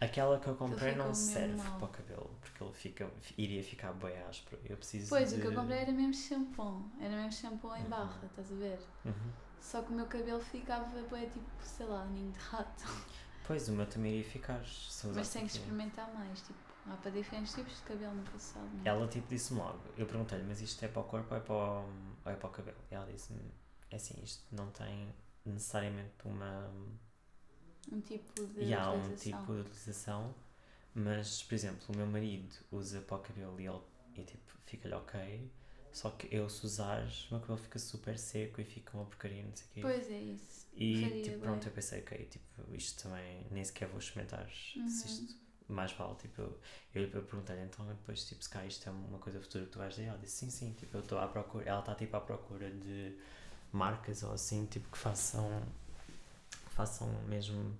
Aquela que eu comprei não serve mal. para o cabelo, porque ele fica, iria ficar bem áspero. Eu preciso Pois, de... o que eu comprei era mesmo shampoo. Era mesmo shampoo em Uhum. barra, estás a ver? Uhum. Só que o meu cabelo ficava bué, tipo, sei lá, ninho de rato. Pois, o meu também iria ficar. Mas tenho que experimentar mais, tipo, há para diferentes tipos de cabelo no passado. não é? Ela tipo disse-me logo, eu perguntei-lhe, mas isto é para o corpo ou é para o, ou é para o cabelo? E ela disse-me, é assim, isto não tem necessariamente uma. Um tipo de E há um tipo de utilização, mas, por exemplo, o meu marido usa para o cabelo e ele e, tipo, fica-lhe ok, só que eu se usar, o meu cabelo fica super seco e fica uma porcaria, não sei o quê. Pois é isso. E faria tipo, pronto, eu pensei, ok, tipo, isto também nem sequer vou experimentar Uhum. se isto mais vale, tipo, eu, eu, eu perguntei-lhe, então depois, tipo, se cá isto é uma coisa futura que tu vais dizer, ela disse, sim, sim, tipo, eu estou à procura, ela está tipo à procura de marcas ou assim, tipo, que façam, façam mesmo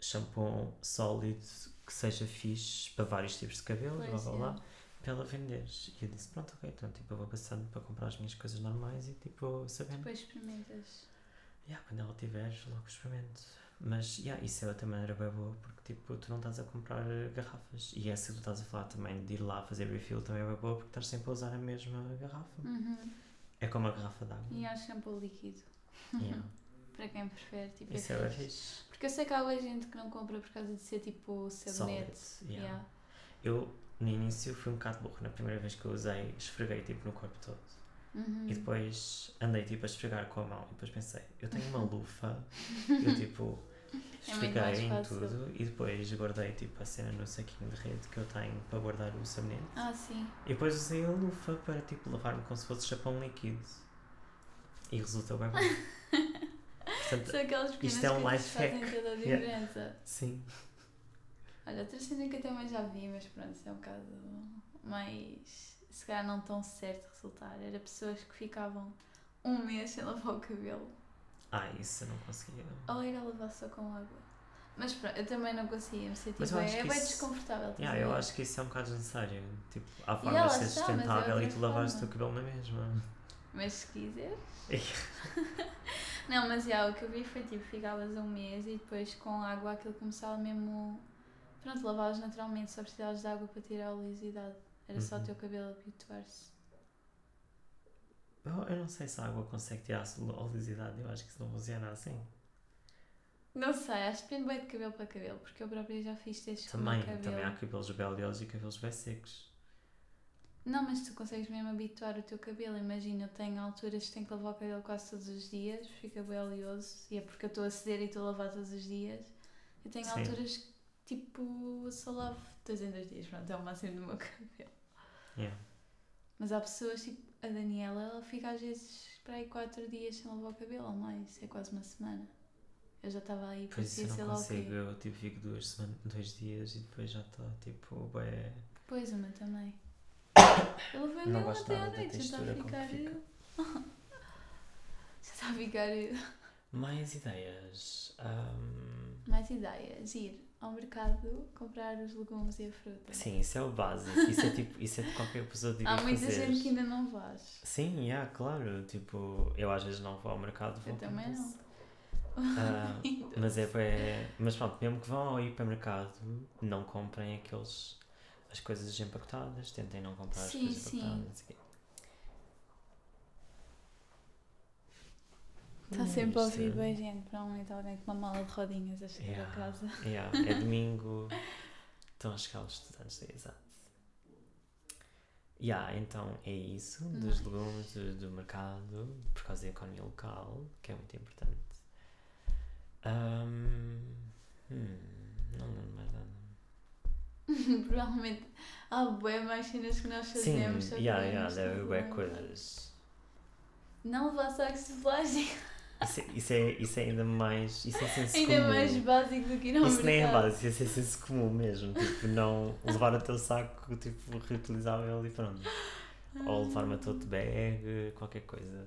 shampoo sólido, que seja fixe para vários tipos de cabelo, blá Pois blá é. blá, para ela vender. E eu disse, pronto, ok, então, tipo, eu vou passando para comprar as minhas coisas normais e, tipo, sabendo. Depois experimentas. Yeah, quando ela tiver, logo experimento. Mas, yeah, isso é outra maneira bem boa, porque, tipo, tu não estás a comprar garrafas. E essa que tu estás a falar também, de ir lá fazer refill, também é bem boa, porque estás sempre a usar a mesma garrafa. Uhum. É como a garrafa d'água. E há shampoo líquido. Yeah. Para quem prefere, tipo, Isso é é fixe. fixe. Porque eu sei que há boa gente que não compra por causa de ser tipo sabonete. Yeah. Yeah. Eu, no início, fui um bocado burro. Na primeira vez que eu usei, esfreguei, tipo, no corpo todo. Uhum. E depois andei, tipo, a esfregar com a mão. E depois pensei, eu tenho uma lufa. eu, tipo, É esfreguei em fácil. tudo. E depois guardei, tipo, a cena no saquinho de rede que eu tenho para guardar o sabonete. Ah, sim. E depois usei a lufa para tipo lavar-me como se fosse chapão líquido. E resultou bem bem. Portanto, São aquelas pequenas isto é um life fazem toda a Yeah. diferença. sim. Olha, outra cena que eu também já vi, mas pronto, isso é um bocado mais. se calhar não tão certo resultar. Era pessoas que ficavam um mês sem lavar o cabelo. Ah, isso eu não conseguia. Ou era lavar só com água. Mas pronto, eu também não conseguia me sentir bem. É bem isso- desconfortável. Yeah, a eu acho que isso é um bocado desnecessário. Tipo, há formas de ser está, é sustentável e outra tu lavares o teu cabelo na mesma. Mas se quiser. não, mas já, o que eu vi foi tipo, ficavas um mês e depois com água aquilo começava mesmo. Pronto, lavavas naturalmente, só precisavas de água para tirar a oleosidade. Era só o Uhum. teu cabelo habituar-se. Eu, eu não sei se a água consegue tirar a oleosidade. Eu acho que isso não funciona assim. Não sei, acho que depende bem de cabelo para cabelo, porque eu própria já fiz testes com o Também, cabelo. também há cabelos oleosos e cabelos bem secos. Não, mas tu consegues mesmo habituar o teu cabelo. Imagina, eu tenho alturas que tenho que lavar o cabelo quase todos os dias, fica bem oleoso, e é porque eu estou a ceder e estou a lavar todos os dias. Eu tenho Sim. alturas que, tipo, só lavo dois em dois dias, pronto, é o máximo do meu cabelo. Yeah. Mas há pessoas, tipo, a Daniela, ela fica às vezes para aí quatro dias sem lavar o cabelo, ou mais, é quase uma semana. Eu já estava aí, Pois isso eu não consigo. Eu tipo, fico duas semanas, dois dias e depois já está tipo, bem. Pois, meu também. Eu levei o Não gosto até à nada noite, já está a ficar... fica. Já está a ficar... Mais ideias. Ahm, Mais ideias, ir ao mercado comprar os legumes e a fruta. sim, isso é o básico. Isso é tipo, isso é de qualquer pessoa devia Há muita fazer. gente que ainda não vais. Sim, yeah, claro. Tipo, eu às vezes não vou ao mercado, vou Eu também não. Ah, mas é bué- Mas pronto, mesmo que vão ao hipermercado, não comprem aqueles. As coisas empacotadas, tentem não comprar as Sim, coisas sim. empacotadas. Está Hum, sempre a ouvir bem gente, provavelmente alguém com uma mala de rodinhas a chegar Yeah. a casa. Yeah, é domingo, estão a chegar os estudantes da exato. Yeah, então é isso, dos Nice. legumes, do, do mercado, por causa da economia local, que é muito importante. Ahm, hum, não lembro mais nada. provavelmente há bué mais cenas que nós Sim, fazemos. yeah, yeah, não deve bué coisas. Não levar sacos de plástico. Isso, é- isso, é, isso é ainda mais. Isso é senso Ainda comum. mais básico do que ao Isso nem é básico, isso é senso comum mesmo. Tipo, não levar o teu saco tipo, reutilizável e pronto. Ou levar uma tote bag, qualquer coisa.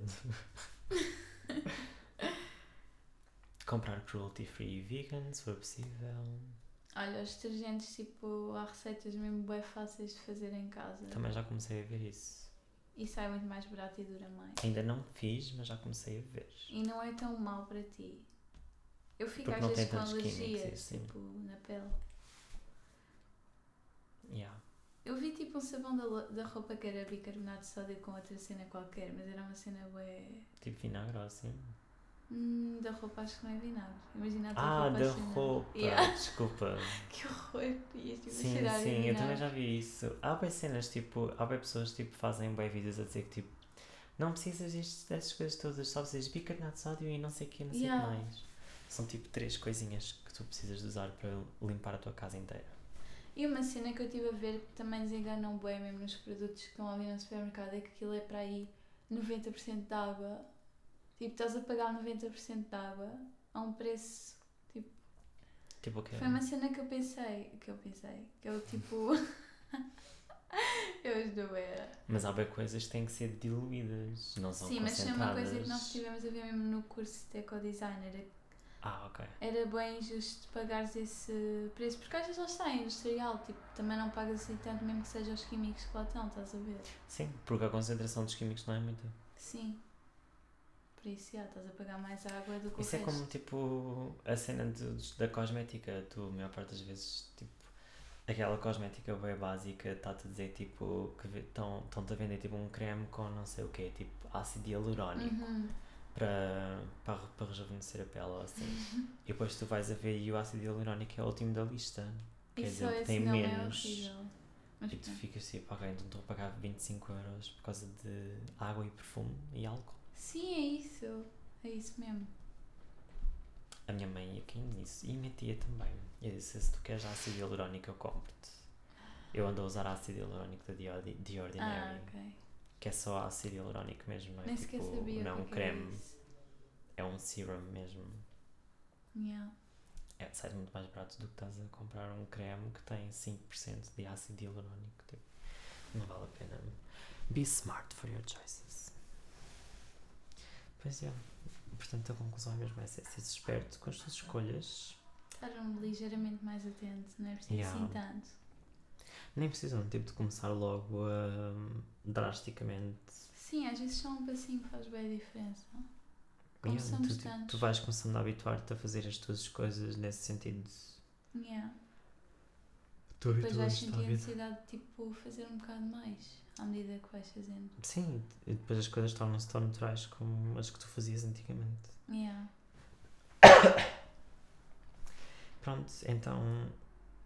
Comprar cruelty free vegan, se for possível. Olha, os detergentes, tipo, há receitas mesmo bem fáceis de fazer em casa. Também já comecei a ver isso. E sai muito mais barato e dura mais. Ainda não fiz, mas já comecei a ver. E não é tão mau para ti. Eu fico Porque às vezes com alergias, tipo, na pele. Yeah. Eu vi tipo um sabão da, da roupa que era bicarbonato de sódio com outra cena qualquer, mas era uma cena bué. Tipo vinagre ou assim. Hum, da roupa acho que não é vinagre. Imagina a tua Ah, roupa da assim, não. roupa. Yeah. Desculpa. Que horror! Ias tipo Sim, sim, eu também já vi isso. Há bem cenas, tipo, há bem pessoas tipo, fazem bem vídeos a dizer que tipo, não precisas destes, destas coisas todas, só precisas de bicarbonato de sódio e não sei o que, não sei o Yeah. que mais. São tipo três coisinhas que tu precisas de usar para limpar a tua casa inteira. E uma cena que eu estive a ver que também desenganam bem mesmo nos produtos que estão ali no supermercado é que aquilo é para aí 90% de água. Tipo, estás a pagar 90% de água a um preço. Tipo o quê? Foi uma cena que eu pensei. Que eu pensei. Que eu tipo. eu estou era. Mas há bem coisas que têm que ser diluídas, não são Sim, mas foi uma coisa que nós estivemos a ver mesmo no curso de ecodesign. Era, Ah, ok. era bem justo pagares esse preço. Porque às vezes lá está, é industrial. Tipo, também não pagas assim tanto, mesmo que sejam os químicos que lá estão, estás a ver? Sim, porque a concentração dos químicos não é muita. Sim. Por isso, já, estás a pagar mais água do que Isso é resto. como tipo a cena de- da cosmética. Tu, a maior parte das vezes, tipo, aquela cosmética bem básica está-te a dizer tipo que estão-te a vender tipo um creme com não sei o quê, tipo ácido hialurónico Uhum. para, para, para rejuvenescer a pele ou assim. E depois tu vais a ver e o ácido hialurónico é o último da lista. Quer E dizer, esse tem nome é menos. Mas E tu ficas tipo, ok, então estou a pagar 25 euros por causa de água e perfume e álcool. Sim, é isso. É isso mesmo. A minha mãe ia aqui nisso e a minha tia também. Eu disse: se tu queres ácido hialurónico, eu compro-te. Eu ando a usar ácido hialurónico da The Ordi- The Ordinary, Ah, ok. que é só ácido hialurónico mesmo, não é? Nem tipo, sequer sabia não é um é creme, isso. é um serum mesmo. Yeah. É, sai muito mais barato do que estás a comprar um creme que tem 5% de ácido hialurónico. Tipo, não vale a pena. Be smart for your choices. Pois é. Portanto, a conclusão é mesmo essa: é ser esperto com as tuas escolhas. Estar um ligeiramente mais atento, não é preciso Yeah. assim tanto. Nem precisam tipo, de começar logo a drasticamente. Sim, às vezes só um passinho faz bem a diferença. Yeah, Começamos tu, tipo, tantos. tu vais começando a habituar-te a fazer as tuas coisas nesse sentido. Yeah. Tu Depois vais sentir a necessidade de tipo, fazer um bocado mais à medida que vais fazendo. Sim, e depois as coisas tornam-se tão naturais como as que tu fazias antigamente. Yeah. Pronto, então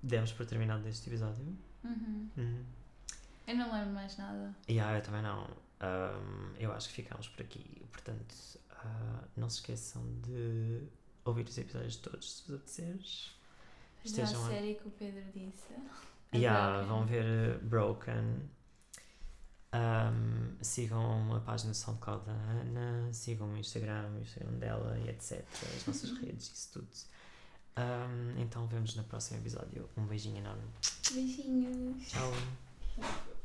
demos por terminado este episódio. Uhum. Uhum. Eu não lembro mais nada. E ah, eu também não. Ahm, eu acho que ficamos por aqui. Portanto, ah, não se esqueçam de ouvir os episódios todos se vos apetecer. Já a Estejam série que o Pedro disse. A Yeah, Broken. vão ver uh, Broken. Um, sigam a página do SoundCloud da Ana, sigam o Instagram, o Instagram dela e etc. As nossas redes, isso tudo. Um, então vemos no próximo episódio. Um beijinho enorme. Beijinhos. Tchau.